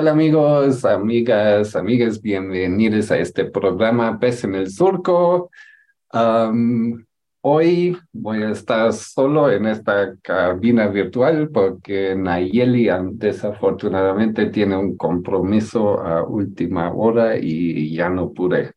Tal amigos, amigas, amigas? Bienvenidos a este programa Pez en el Surco. Hoy voy a estar solo en esta cabina virtual porque Nayeli am, desafortunadamente tiene un compromiso a última hora y ya no pude,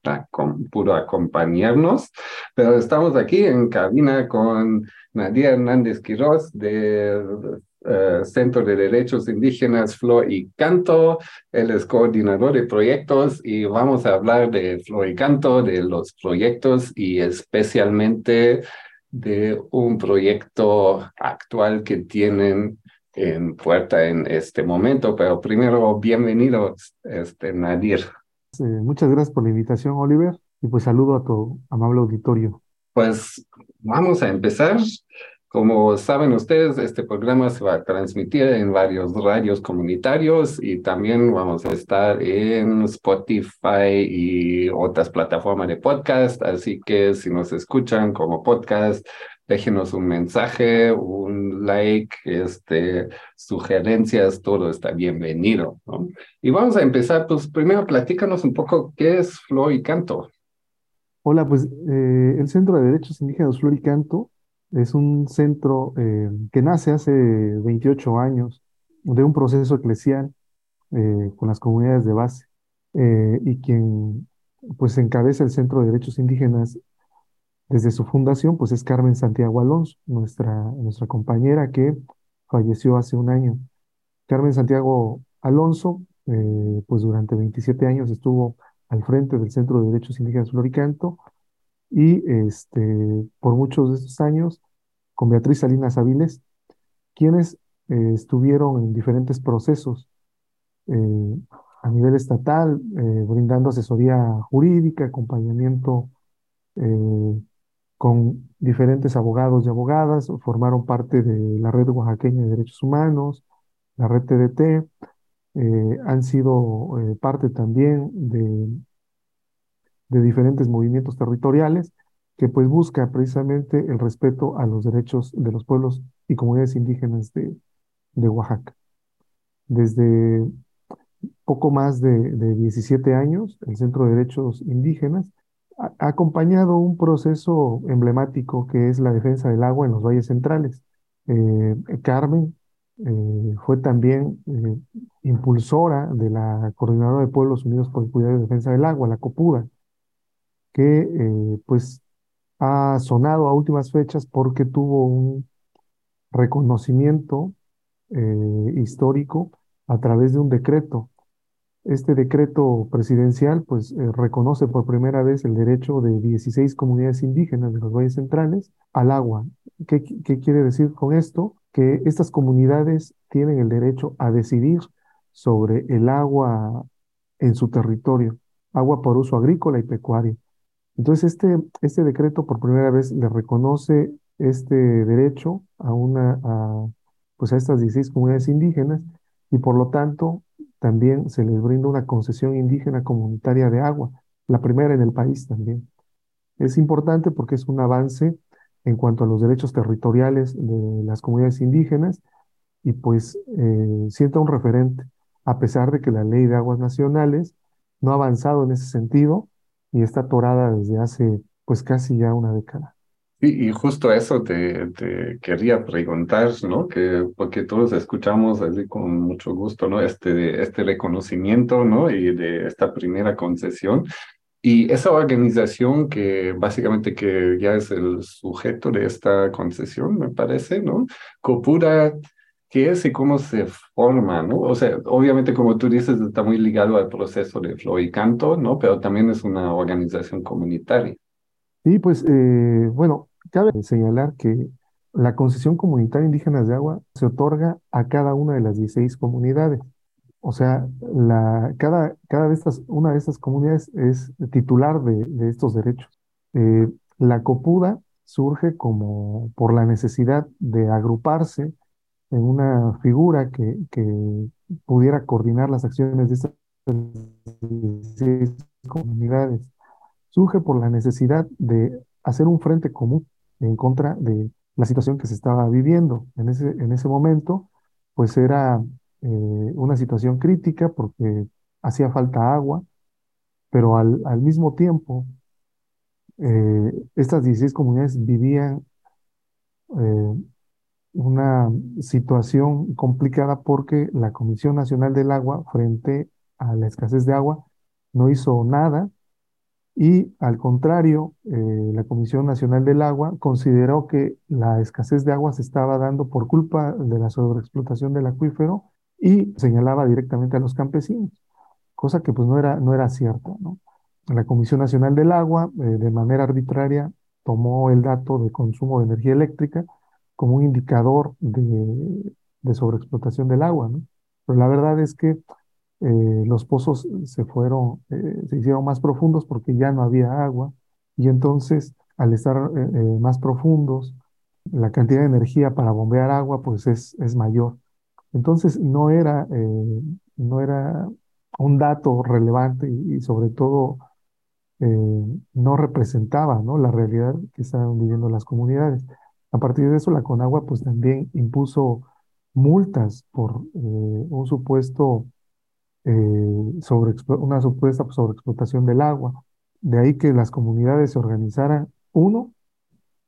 pudo acompañarnos, pero estamos aquí en cabina con Nadia Hernández Quiroz del eh, Centro de Derechos Indígenas Flor y Canto. Él es coordinador de proyectos y vamos a hablar de Flor y Canto, de los proyectos y especialmente de un proyecto actual que tienen en puerta en este momento. Pero primero, bienvenidos, este, Nadir. Eh, muchas gracias por la invitación, Oliver, y pues saludo a tu amable auditorio. Pues vamos a empezar. Como saben ustedes, este programa se va a transmitir en varios radios comunitarios y también vamos a estar en Spotify y otras plataformas de podcast. Así que si nos escuchan como podcast, déjenos un mensaje, un like, este, sugerencias, todo está bienvenido. Y vamos a empezar, pues primero platícanos un poco qué es Flow y Canto. Hola, pues eh, el Centro de Derechos Indígenas Flor y Canto es un centro eh, que nace hace 28 años de un proceso eclesial eh, con las comunidades de base eh, y quien pues encabeza el Centro de Derechos Indígenas desde su fundación pues es Carmen Santiago Alonso, nuestra, nuestra compañera que falleció hace un año. Carmen Santiago Alonso pues durante 27 años estuvo al frente del Centro de Derechos Indígenas Flor y Canto y este, por muchos de estos años con Beatriz Salinas Aviles, quienes eh, estuvieron en diferentes procesos eh, a nivel estatal, eh, brindando asesoría jurídica, acompañamiento con diferentes abogados y abogadas, formaron parte de la Red Oaxaqueña de Derechos Humanos, la Red TDT, han sido parte también de diferentes movimientos territoriales que pues busca precisamente el respeto a los derechos de los pueblos y comunidades indígenas de, Oaxaca. Desde poco más de, de 17 años, el Centro de Derechos Indígenas ha, acompañado un proceso emblemático que es la defensa del agua en los valles centrales. Eh, Carmen eh, fue también eh, impulsora de la Coordinadora de Pueblos Unidos por el Cuidado y Defensa del Agua, la COPUDA, que pues ha sonado a últimas fechas porque tuvo un reconocimiento eh, histórico a través de un decreto. Este decreto presidencial pues eh, reconoce por primera vez el derecho de 16 comunidades indígenas de los valles centrales al agua. ¿Qué, qué quiere decir con esto? Que estas comunidades tienen el derecho a decidir sobre el agua en su territorio, agua por uso agrícola y pecuario. Entonces, este, este decreto por primera vez le reconoce este derecho a, una, a, pues a estas 16 comunidades indígenas y por lo tanto también se les brinda una concesión indígena comunitaria de agua, la primera en el país también. Es importante porque es un avance en cuanto a los derechos territoriales de las comunidades indígenas y pues eh, sienta un referente, a pesar de que la ley de aguas nacionales no ha avanzado en ese sentido y está atorada desde hace pues casi ya una década. Y, y justo eso te, te quería preguntar, ¿no? Que, porque todos escuchamos así con mucho gusto, ¿no? Este, este reconocimiento, ¿no? Y de esta primera concesión. Y esa organización que básicamente que ya es el sujeto de esta concesión, me parece, ¿no? Copura, ¿qué es y cómo se forma, ¿no? O sea, obviamente como tú dices, está muy ligado al proceso de Flow y Canto, ¿no? Pero también es una organización comunitaria. Sí, pues eh, bueno, cabe señalar que la concesión comunitaria indígenas de agua se otorga a cada una de las 16 comunidades. O sea, la, cada, cada de estas, una de estas comunidades es titular de, de estos derechos. Eh, la copuda surge como por la necesidad de agruparse en una figura que, que pudiera coordinar las acciones de estas comunidades. Surge por la necesidad de hacer un frente común en contra de la situación que se estaba viviendo. En ese, en ese momento, pues era eh, una situación crítica porque hacía falta agua, pero al, al mismo tiempo, eh, estas 16 comunidades vivían eh, una situación complicada porque la Comisión Nacional del Agua, frente a la escasez de agua, no hizo nada y al contrario, eh, la Comisión Nacional del Agua consideró que la escasez de agua se estaba dando por culpa de la sobreexplotación del acuífero y señalaba directamente a los campesinos, cosa que pues no era, no era cierta, ¿no? La Comisión Nacional del Agua, eh, de manera arbitraria, tomó el dato de consumo de energía eléctrica como un indicador de, sobreexplotación del agua. Pero la verdad es que eh, los pozos se fueron, eh, se hicieron más profundos porque ya no había agua y entonces al estar eh, más profundos, la cantidad de energía para bombear agua pues es, es mayor. Entonces no era, no era un dato relevante y, sobre todo no representaba la realidad que estaban viviendo las comunidades. A partir de eso, la Conagua pues también impuso multas por un supuesto eh, sobre, una supuesta sobreexplotación del agua. De ahí que las comunidades se organizaran, uno,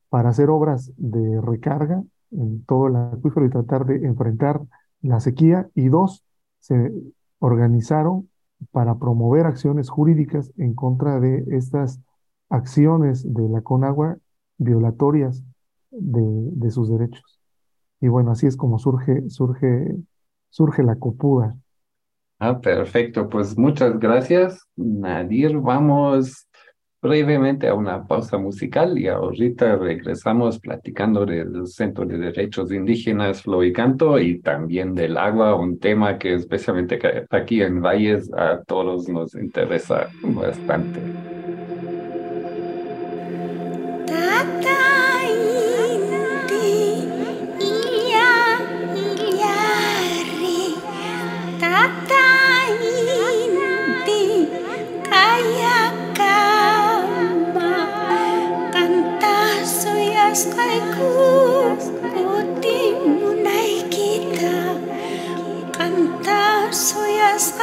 para hacer obras de recarga en todo el acuífero y tratar de enfrentar la sequía, y dos, se organizaron para promover acciones jurídicas en contra de estas acciones de la Conagua violatorias de, sus derechos. Y bueno, así es como surge, surge, surge la copuda. Ah, perfecto. Pues muchas gracias, Nadir. Vamos brevemente a una pausa musical y ahorita regresamos platicando del Centro de Derechos Indígenas Flow y Canto y también del agua, un tema que especialmente aquí en Valles a todos nos interesa bastante.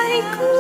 I could.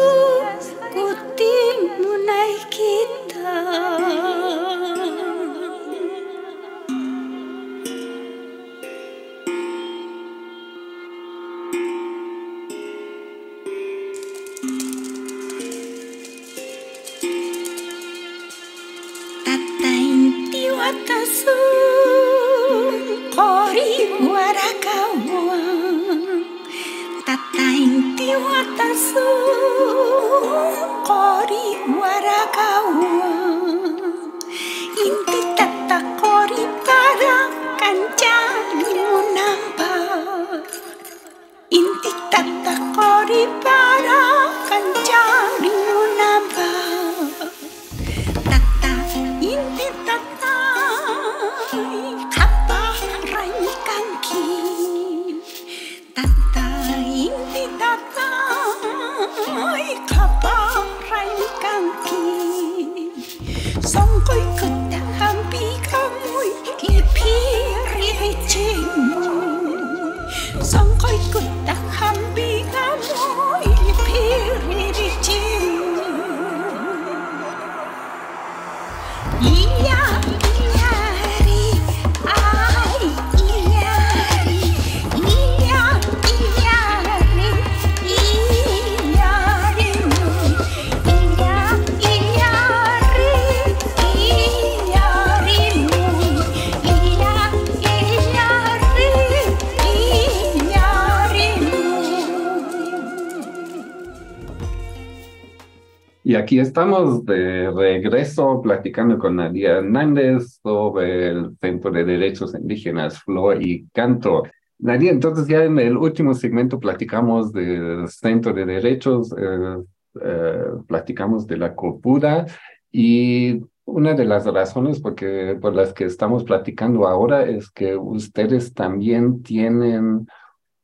Aquí estamos de regreso platicando con Nadia Hernández sobre el Centro de Derechos Indígenas Flor y Canto. Nadia, entonces ya en el último segmento platicamos del Centro de Derechos, eh, eh, platicamos de la COPUDA y una de las razones porque, por las que estamos platicando ahora es que ustedes también tienen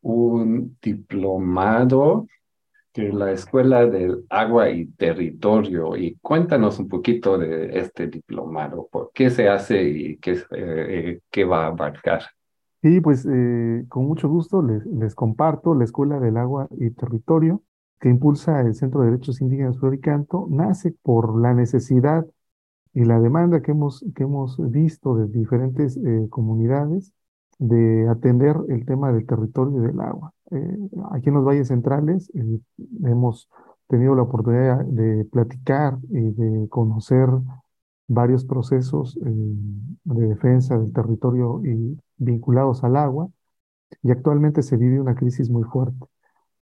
un diplomado de la Escuela del Agua y Territorio. Y cuéntanos un poquito de este diplomado, por qué se hace y qué, eh, qué va a abarcar. Sí, pues eh, con mucho gusto les, comparto la Escuela del Agua y Territorio que impulsa el Centro de Derechos Indígenas Floricanto, nace por la necesidad y la demanda que hemos, que hemos visto de diferentes eh, comunidades de atender el tema del territorio y del agua. Eh, aquí en los valles centrales eh, hemos tenido la oportunidad de platicar y de conocer varios procesos de defensa del territorio y vinculados al agua, y actualmente se vive una crisis muy fuerte,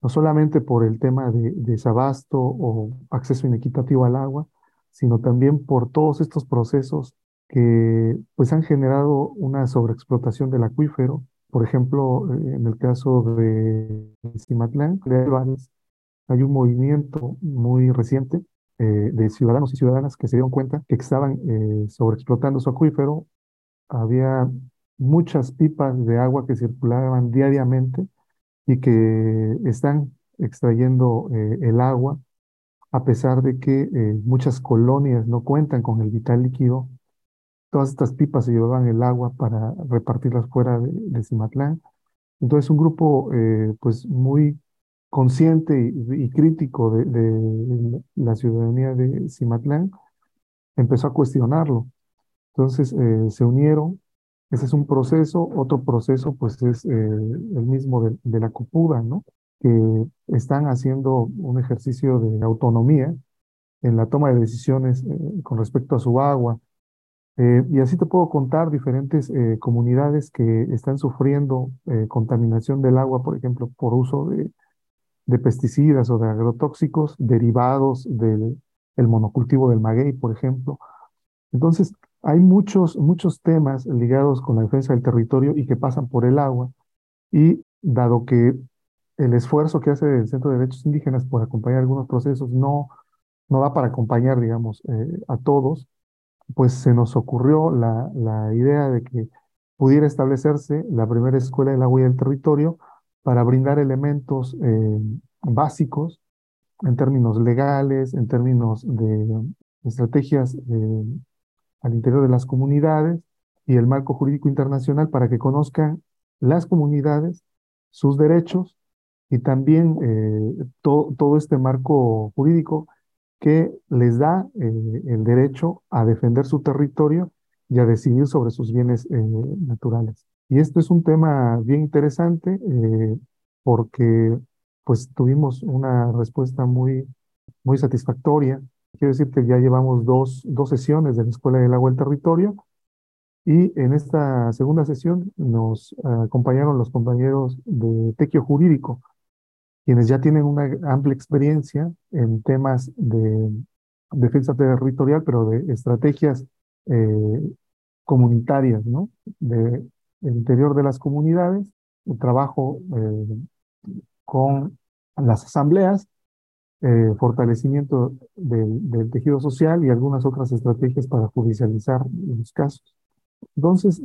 no solamente por el tema de desabasto o acceso inequitativo al agua, sino también por todos estos procesos que pues han generado una sobreexplotación del acuífero. Por ejemplo, eh, en el caso de Cimatlán, hay un movimiento muy reciente eh, de ciudadanos y ciudadanas que se dieron cuenta que estaban eh, sobreexplotando su acuífero. Había muchas pipas de agua que circulaban diariamente y que están extrayendo el agua a pesar de que muchas colonias no cuentan con el vital líquido, todas estas pipas se llevaban el agua para repartirlas fuera de, de Cimatlán. Entonces un grupo eh, pues muy consciente y, crítico de, la ciudadanía de Cimatlán empezó a cuestionarlo. Entonces eh, se unieron. Ese es un proceso. Otro proceso pues es el mismo de, de la Copuda, ¿no? que están haciendo un ejercicio de autonomía en la toma de decisiones eh, con respecto a su agua. Eh, y así te puedo contar diferentes eh, comunidades que están sufriendo contaminación del agua, por ejemplo, por uso de, pesticidas o de agrotóxicos derivados del el monocultivo del maguey, por ejemplo. Entonces, hay muchos, muchos temas ligados con la defensa del territorio y que pasan por el agua. Y dado que el esfuerzo que hace el Centro de Derechos Indígenas por acompañar algunos procesos no, no da para acompañar, digamos, eh, a todos, pues se nos ocurrió la, la idea de que pudiera establecerse la primera escuela de la huella del territorio para brindar elementos eh, básicos en términos legales, en términos de estrategias eh, al interior de las comunidades y el marco jurídico internacional para que conozcan las comunidades, sus derechos y también eh, todo este marco jurídico que les da eh, el derecho a defender su territorio y a decidir sobre sus bienes eh, naturales. Y esto es un tema bien interesante porque pues tuvimos una respuesta muy, muy satisfactoria. Quiero decir que ya llevamos dos, dos sesiones de la Escuela del Agua del Territorio y en esta segunda sesión nos acompañaron los compañeros de Tequio Jurídico, quienes ya tienen una amplia experiencia en temas de defensa territorial, pero de estrategias eh, comunitarias, ¿no? De, del interior de las comunidades, el trabajo eh, con las asambleas, eh, fortalecimiento del, tejido social y algunas otras estrategias para judicializar los casos. Entonces,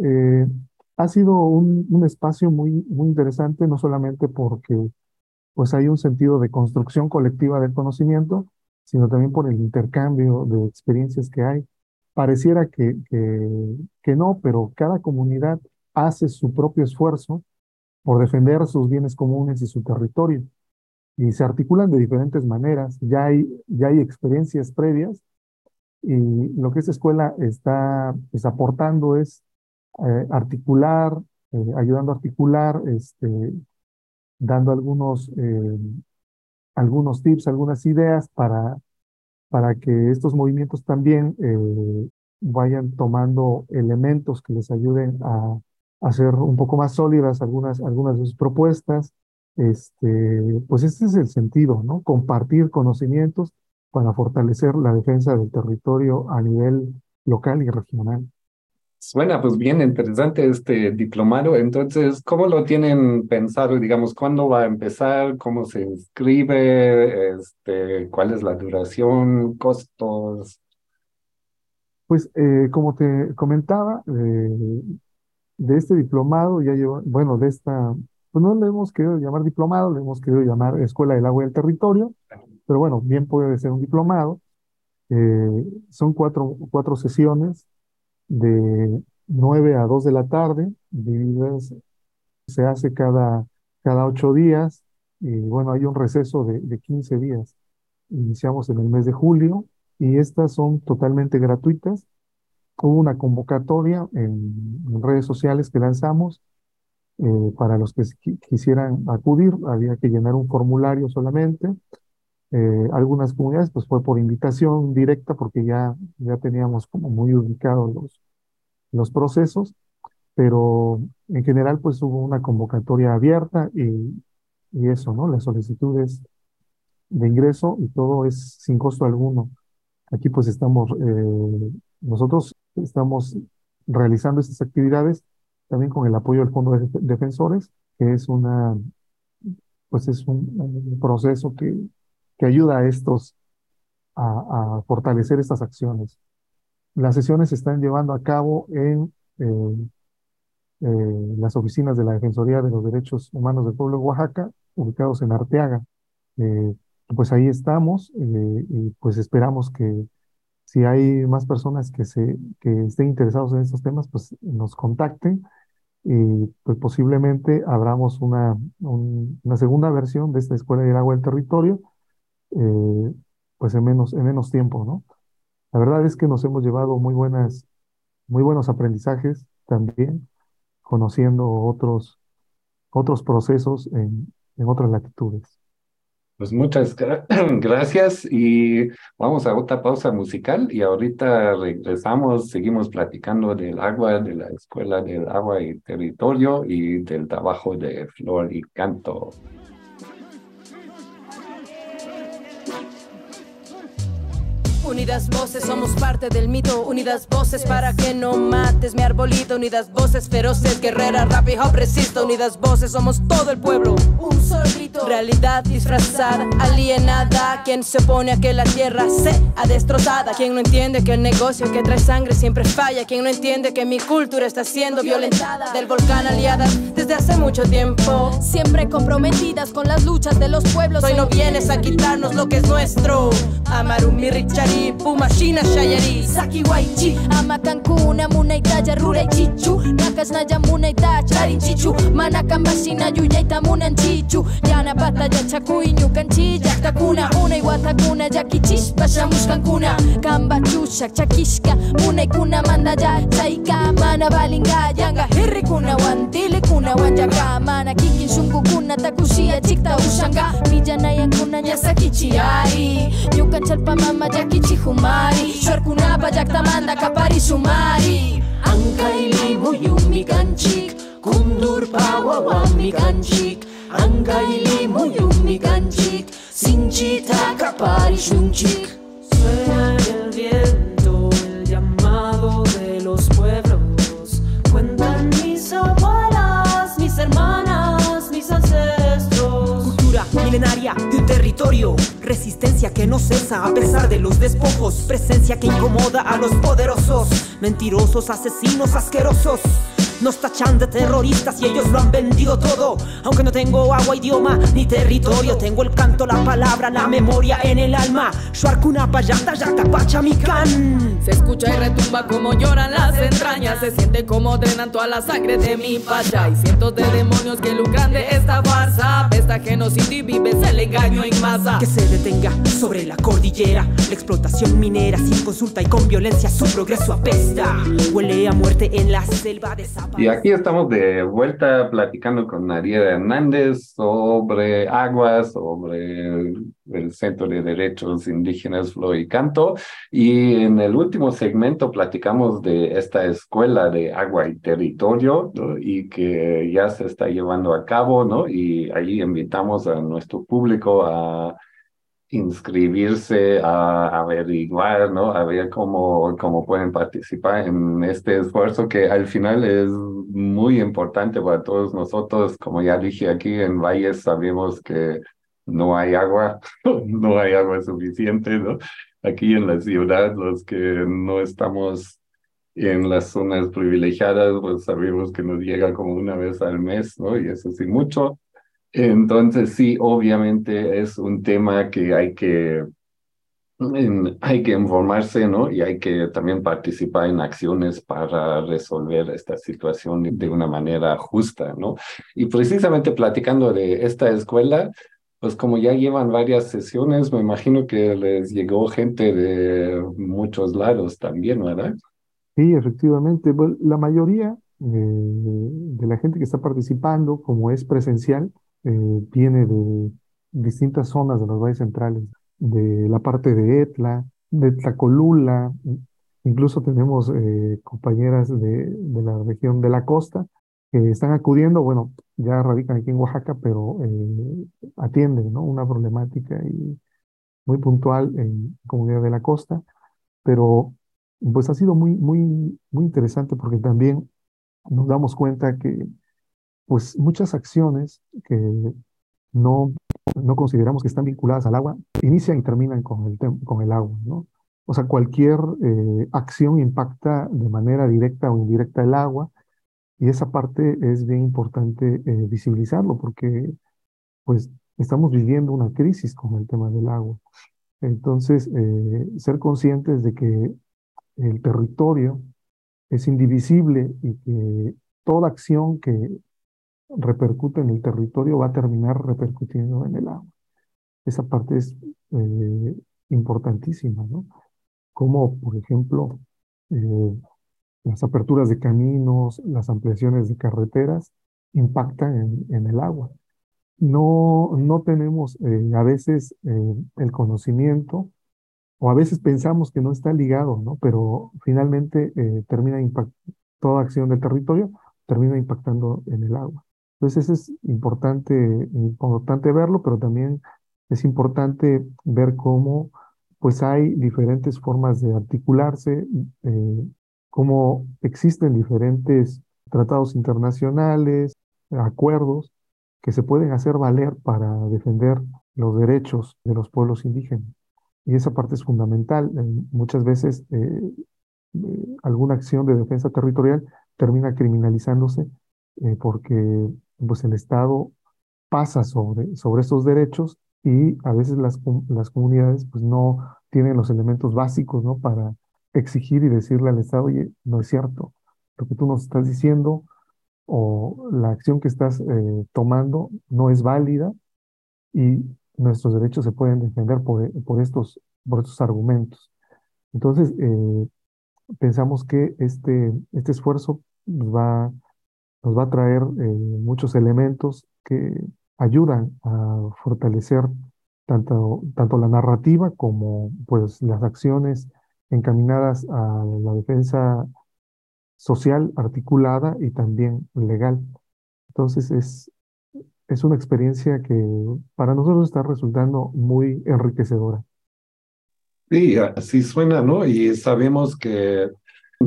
ha sido un, un, espacio muy, muy interesante, no solamente porque pues hay un sentido de construcción colectiva del conocimiento, sino también por el intercambio de experiencias que hay. Pareciera que, que, no, pero cada comunidad hace su propio esfuerzo por defender sus bienes comunes y su territorio. Y se articulan de diferentes maneras. Ya hay, ya hay experiencias previas y lo que esta escuela está, está aportando es eh, articular, eh, ayudando a articular este, dando algunos, eh, algunos tips, algunas ideas para, para que estos movimientos también eh, vayan tomando elementos que les ayuden a, hacer un poco más sólidas algunas, algunas de sus propuestas. Este, pues este es el sentido, ¿no? Compartir conocimientos para fortalecer la defensa del territorio a nivel local y regional. Suena pues bien interesante este diplomado. Entonces, ¿cómo lo tienen pensado? Digamos, ¿cuándo va a empezar? ¿Cómo se inscribe? Este, ¿Cuál es la duración? ¿Costos? Pues eh, como te comentaba, eh, de este diplomado ya lleva, bueno, de esta, pues no le hemos querido llamar diplomado, le hemos querido llamar Escuela del Agua y del Territorio, pero bueno, bien puede ser un diplomado. Eh, son cuatro, cuatro sesiones de 9 a 2 de la tarde, se hace cada, cada 8 días, y bueno, hay un receso de, de 15 días. Iniciamos en el mes de julio y estas son totalmente gratuitas. Hubo una convocatoria en, redes sociales que lanzamos eh, para los que quisieran acudir, había que llenar un formulario solamente. Eh, algunas comunidades pues fue por invitación directa porque ya, ya teníamos como muy ubicados los, los procesos, pero en general pues hubo una convocatoria abierta y, y eso, ¿no? Las solicitudes de ingreso y todo es sin costo alguno. Aquí pues estamos, eh, nosotros estamos realizando estas actividades también con el apoyo del Fondo de Defensores, que es una, pues es un, proceso que, que ayuda a estos a, a fortalecer estas acciones. Las sesiones se están llevando a cabo en eh, eh, las oficinas de la Defensoría de los Derechos Humanos del Pueblo de Oaxaca, ubicados en Arteaga. Eh, pues ahí estamos y pues esperamos que si hay más personas que, se, que estén interesados en estos temas, pues nos contacten y pues posiblemente abramos una, una segunda versión de esta Escuela del Agua del Territorio, pues en menos, en menos tiempo, ¿no? La verdad es que nos hemos llevado muy buenas, muy buenos aprendizajes también, conociendo otros, otros procesos en, en otras latitudes. Pues muchas gracias y vamos a otra pausa musical y ahorita regresamos, seguimos platicando del agua, de la Escuela del Agua y Territorio y del trabajo de Flor y Canto. Unidas voces, somos parte del mito. Unidas voces para que no mates mi arbolito. Unidas voces feroces, guerreras, rap y hop resisto. Unidas voces, somos todo el pueblo. Un solo grito. Realidad disfrazada, alienada. Quien se opone a que la tierra sea destrozada. Quien no entiende que el negocio que trae sangre siempre falla. Quien no entiende que mi cultura está siendo violentada. Del volcán aliada desde hace mucho tiempo. Siempre comprometidas con las luchas de los pueblos. Hoy no vienes a quitarnos lo que es nuestro. Amaru mi Ipu masina xaiari Zaki guaitxi Amakan kuna munaita jarrura itxitxu Nakas na jamuna eta txari txitxu Manakan basina ju jaita munan txitxu Jana bata jatxaku inu kantxi Jaktakuna una iguatakuna Jaki txispa xamuskan kuna Kamba txuxak txakiska Muna ikuna manda ja txaika Mana balinga janga herrikuna Wantilikuna wanjaka Mana kikin sungu kuna takusia txikta usanga Bija naian kuna jazakitxi Ai, yukan txalpa mama jakitxi chihumari Shorkunapa llaktamanta kapari sumari Ankaili muyumi kanchik Kundurpa wawami kanchik Ankaili muyumi kanchik Sinchita kapari shunchik Suena el viento Milenaria de un territorio Resistencia que no cesa a pesar de los despojos. Presencia que incomoda a los poderosos. Mentirosos, asesinos, asquerosos. Nos tachan de terroristas y ellos lo han vendido todo. Aunque no tengo agua, idioma ni territorio, tengo el canto, la palabra, la memoria en el alma. Se escucha y retumba como lloran las entrañas. Se siente como drenan toda la sangre de mi pacha. Y cientos de demonios que lucran de esta farsa. Pesta genocidio y vives el engaño en masa. Que se detenga sobre la cordillera. La explotación minera sin consulta y con violencia su progreso apesta. Huele a muerte en la selva de Sabana. Y aquí estamos de vuelta platicando con Ariela Hernández sobre agua, sobre el, Centro de Derechos Indígenas Flor y Canto. Y en el último segmento platicamos de esta escuela de agua y territorio y que ya se está llevando a cabo, ¿no? Y ahí invitamos a nuestro público a inscribirse a averiguar, ¿no? A ver cómo, cómo pueden participar en este esfuerzo que al final es muy importante para todos nosotros. Como ya dije aquí en Valles, sabemos que no hay agua, no hay agua suficiente, ¿no? Aquí en la ciudad, los que no estamos en las zonas privilegiadas, pues sabemos que nos llega como una vez al mes, ¿no? Y eso sí mucho. Entonces, sí, obviamente es un tema que hay que, hay que informarse, ¿no? Y hay que también participar en acciones para resolver esta situación de una manera justa, ¿no? Y precisamente platicando de esta escuela, pues como ya llevan varias sesiones, me imagino que les llegó gente de muchos lados también, ¿verdad? Sí, efectivamente. la mayoría de la gente que está participando, como es presencial, eh, viene de distintas zonas de los valles centrales, de la parte de Etla, de Tlacolula, incluso tenemos eh, compañeras de, de, la región de la costa que están acudiendo, bueno, ya radican aquí en Oaxaca, pero eh, atienden ¿no? una problemática y muy puntual en comunidad de la costa, pero pues ha sido muy, muy, muy interesante porque también nos damos cuenta que pues muchas acciones que no, no consideramos que están vinculadas al agua, inician y terminan con el, con el agua, ¿no? O sea, cualquier eh, acción impacta de manera directa o indirecta el agua, y esa parte es bien importante eh, visibilizarlo, porque pues estamos viviendo una crisis con el tema del agua. Entonces, eh, ser conscientes de que el territorio es indivisible y que toda acción que repercute en el territorio va a terminar repercutiendo en el agua. Esa parte es eh, importantísima, ¿no? Como, por ejemplo, eh, las aperturas de caminos, las ampliaciones de carreteras impactan en, el agua. No, no tenemos eh, a veces el conocimiento o a veces pensamos que no está ligado, ¿no? Pero finalmente termina toda acción del territorio termina impactando en el agua. Entonces, eso es importante, importante verlo, pero también es importante ver cómo pues hay diferentes formas de articularse, eh, cómo existen diferentes tratados internacionales, acuerdos que se pueden hacer valer para defender los derechos de los pueblos indígenas. Y esa parte es fundamental. muchas veces eh, eh, alguna acción de defensa territorial termina criminalizándose porque pues el Estado pasa sobre, sobre estos derechos y a veces las, las comunidades pues no tienen los elementos básicos, ¿no? Para exigir y decirle al Estado, oye, no es cierto, lo que tú nos estás diciendo o la acción que estás eh, tomando no es válida y nuestros derechos se pueden defender por, por, estos, por estos argumentos. Entonces, eh, pensamos que este, este esfuerzo va nos va a traer eh, muchos elementos que ayudan a fortalecer tanto, tanto la narrativa como pues, las acciones encaminadas a la defensa social articulada y también legal. Entonces es, es una experiencia que para nosotros está resultando muy enriquecedora. Sí, así suena, ¿no? Y sabemos que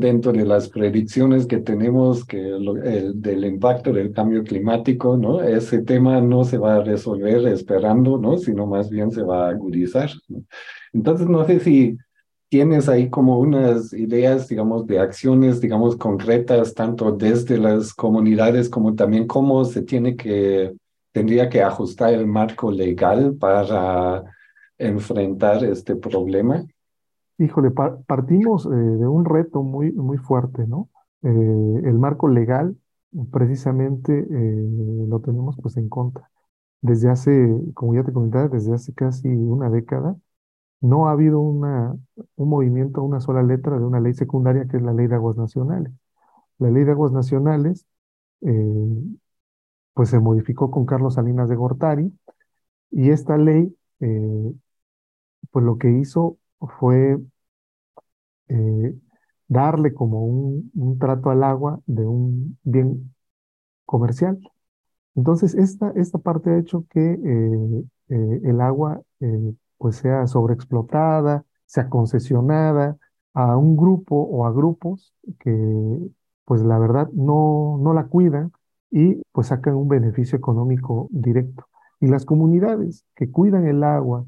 dentro de las predicciones que tenemos que el, del impacto del cambio climático, ¿no? Ese tema no se va a resolver esperando, ¿no? Sino más bien se va a agudizar. Entonces, no sé si tienes ahí como unas ideas, digamos, de acciones, digamos, concretas, tanto desde las comunidades como también cómo se tiene que, tendría que ajustar el marco legal para enfrentar este problema. Híjole, partimos eh, de un reto muy, muy fuerte, ¿no? Eh, el marco legal, precisamente, eh, lo tenemos pues en contra. Desde hace, como ya te comentaba, desde hace casi una década, no ha habido una, un movimiento, una sola letra de una ley secundaria que es la Ley de Aguas Nacionales. La Ley de Aguas Nacionales, pues se modificó con Carlos Salinas de Gortari, y esta ley, pues lo que hizo fue eh, darle como un, trato al agua de un bien comercial. Entonces, esta, esta parte ha hecho que eh, eh, el agua pues sea sobreexplotada, sea concesionada a un grupo o a grupos que pues la verdad no, no la cuidan y pues sacan un beneficio económico directo. Y las comunidades que cuidan el agua,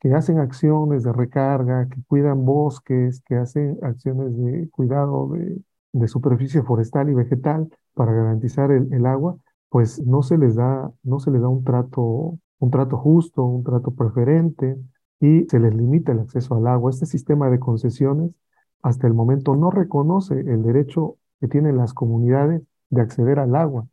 que hacen acciones de recarga, que cuidan bosques, que hacen acciones de cuidado de, superficie forestal y vegetal para garantizar el, el, agua, pues no se les da, no se les da un trato, un trato justo, un trato preferente y se les limita el acceso al agua. Este sistema de concesiones hasta el momento no reconoce el derecho que tienen las comunidades de acceder al agua.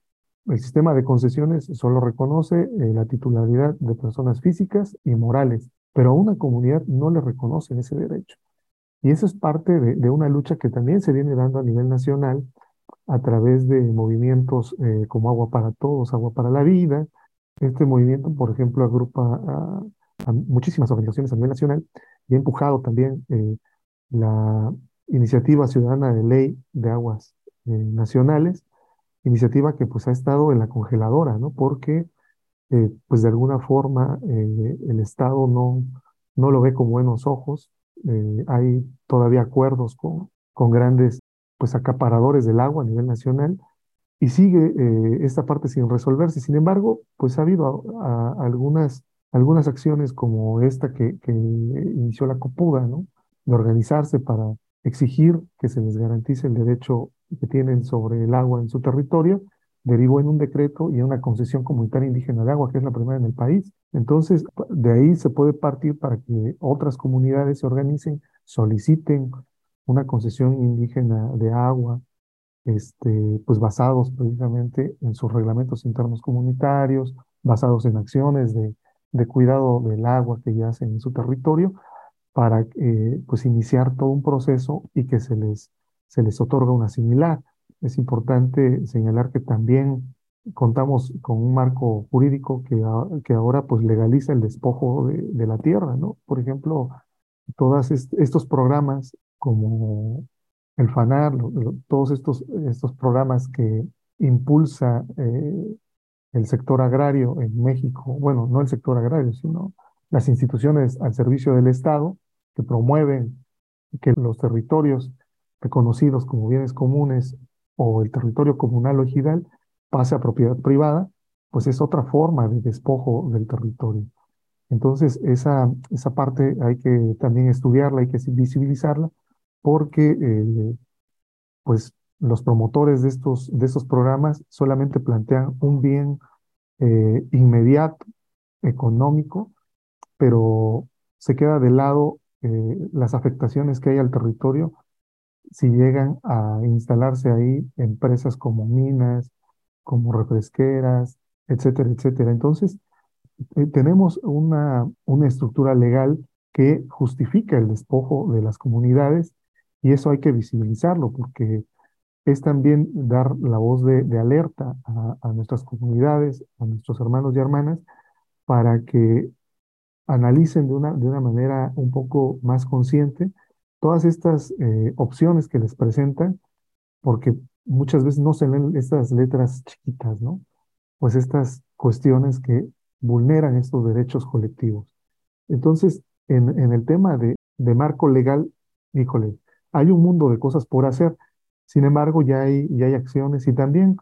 El sistema de concesiones solo reconoce eh, la titularidad de personas físicas y morales, pero a una comunidad no le reconocen ese derecho. Y eso es parte de, una lucha que también se viene dando a nivel nacional a través de movimientos eh, como Agua para Todos, Agua para la Vida. Este movimiento, por ejemplo, agrupa a muchísimas organizaciones a nivel nacional y ha empujado también eh, la iniciativa ciudadana de ley de aguas eh, nacionales, iniciativa que pues ha estado en la congeladora, ¿no? Porque eh, pues de alguna forma eh, el Estado no, no lo ve con buenos ojos, hay todavía acuerdos con, con grandes pues acaparadores del agua a nivel nacional y sigue esta parte sin resolverse. Sin embargo, pues ha habido algunas, algunas acciones como esta que, que inició la Copuda, ¿no? De organizarse para exigir que se les garantice el derecho que tienen sobre el agua en su territorio, derivó en un decreto y en una concesión comunitaria indígena de agua, que es la primera en el país. Entonces, de ahí se puede partir para que otras comunidades se organicen, soliciten una concesión indígena de agua, este, pues basados precisamente en sus reglamentos internos comunitarios, basados en acciones de, de cuidado del agua que ya hacen en su territorio, para eh, pues iniciar todo un proceso y que se les, se les otorga una similar. Es importante señalar que también contamos con un marco jurídico que, que ahora pues legaliza el despojo de, la tierra, ¿no? Por ejemplo, todos est estos programas como el FANAR, todos estos, estos programas que impulsa eh, el sector agrario en México, bueno, no el sector agrario, sino las instituciones al servicio del Estado, que promueven que los territorios reconocidos como bienes comunes o el territorio comunal o ejidal pase a propiedad privada, pues es otra forma de despojo del territorio. Entonces, esa, esa parte hay que también estudiarla, hay que visibilizarla, porque eh, pues los promotores de estos, de estos programas solamente plantean un bien eh, inmediato, económico, pero se queda de lado eh, las afectaciones que hay al territorio si llegan a instalarse ahí empresas como minas, como refresqueras, etcétera, etcétera. Entonces, eh, tenemos una, una estructura legal que justifica el despojo de las comunidades y eso hay que visibilizarlo porque es también dar la voz de, de alerta a, a, nuestras comunidades, a nuestros hermanos y hermanas, para que analicen de una, de una manera un poco más consciente todas estas eh, opciones que les presentan, porque muchas veces no se leen estas letras chiquitas, ¿no? Pues estas cuestiones que vulneran estos derechos colectivos. Entonces, en, en el tema de, de marco legal, híjole, hay un mundo de cosas por hacer, sin embargo, ya hay, ya hay acciones y también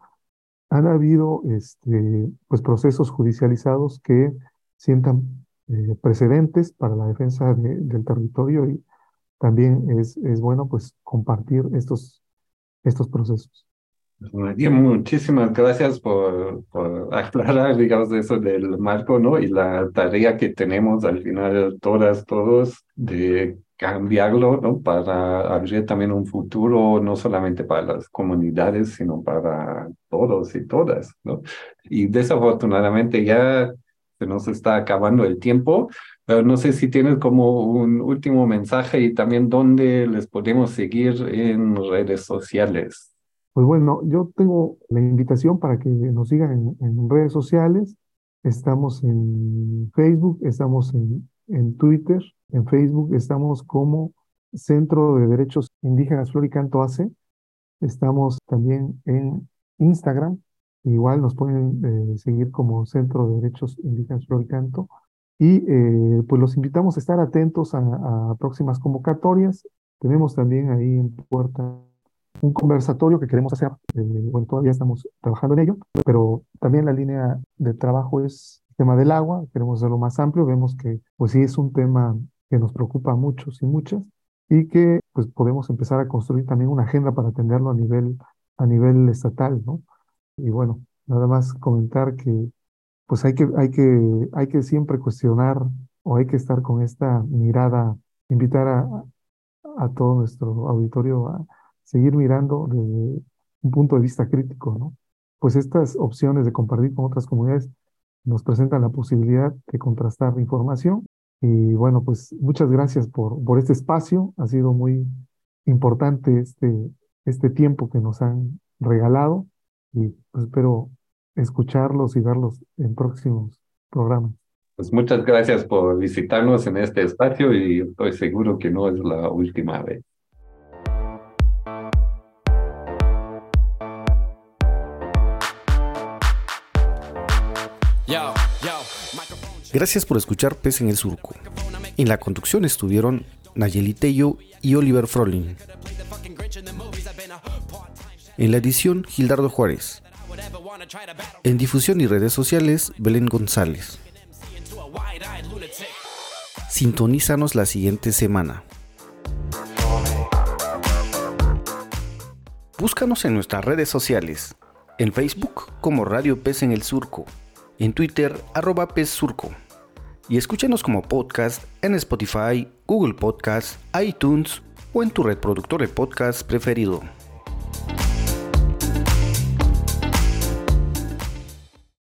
han habido este, pues, procesos judicializados que sientan eh, precedentes para la defensa de, del territorio y también es, es bueno pues compartir estos, estos procesos. Muchísimas gracias por, por, aclarar, digamos, eso del marco, ¿no? Y la tarea que tenemos al final, todas, todos, de cambiarlo, ¿no? Para abrir también un futuro, no solamente para las comunidades, sino para todos y todas, ¿no? Y desafortunadamente ya se nos está acabando el tiempo, no sé si tienes como un último mensaje y también dónde les podemos seguir en redes sociales. Pues bueno, yo tengo la invitación para que nos sigan en, en redes sociales. Estamos en Facebook, estamos en, en Twitter, en Facebook estamos como Centro de Derechos Indígenas Floricanto AC. Estamos también en Instagram Igual nos pueden eh, seguir como Centro de Derechos Indígenas Floricanto Y eh, pues los invitamos a estar atentos a, a próximas convocatorias. Tenemos también ahí en puerta un conversatorio que queremos hacer. eh, bueno, todavía estamos trabajando en ello, pero también la línea de trabajo es el tema del agua. Queremos hacerlo más amplio. Vemos que, pues sí, es un tema que nos preocupa a muchos y muchas y que, pues, podemos empezar a construir también una agenda para atenderlo a nivel, a nivel estatal, ¿no? Y bueno, nada más comentar que, pues, hay que, hay que, hay que siempre cuestionar o hay que estar con esta mirada, invitar a, a todo nuestro auditorio a seguir mirando desde un punto de vista crítico, ¿no? Pues estas opciones de compartir con otras comunidades nos presentan la posibilidad de contrastar información. Y bueno, pues muchas gracias por, por este espacio. Ha sido muy importante este, este tiempo que nos han regalado y pues espero escucharlos y verlos en próximos programas. Pues muchas gracias por visitarnos en este espacio y estoy seguro que no es la última vez. Gracias por escuchar Pez en el Surco. En la conducción estuvieron Nayeli Tello y Oliver Frolin. En la edición, Gildardo Juárez. En difusión y redes sociales, Belén González. Sintonízanos la siguiente semana. Búscanos en nuestras redes sociales. En Facebook como Radio Pez en el Surco. En Twitter, arroba Pez Surco. Y escúchanos como podcast en Spotify, Google Podcast, iTunes o en tu reproductor de podcast preferido.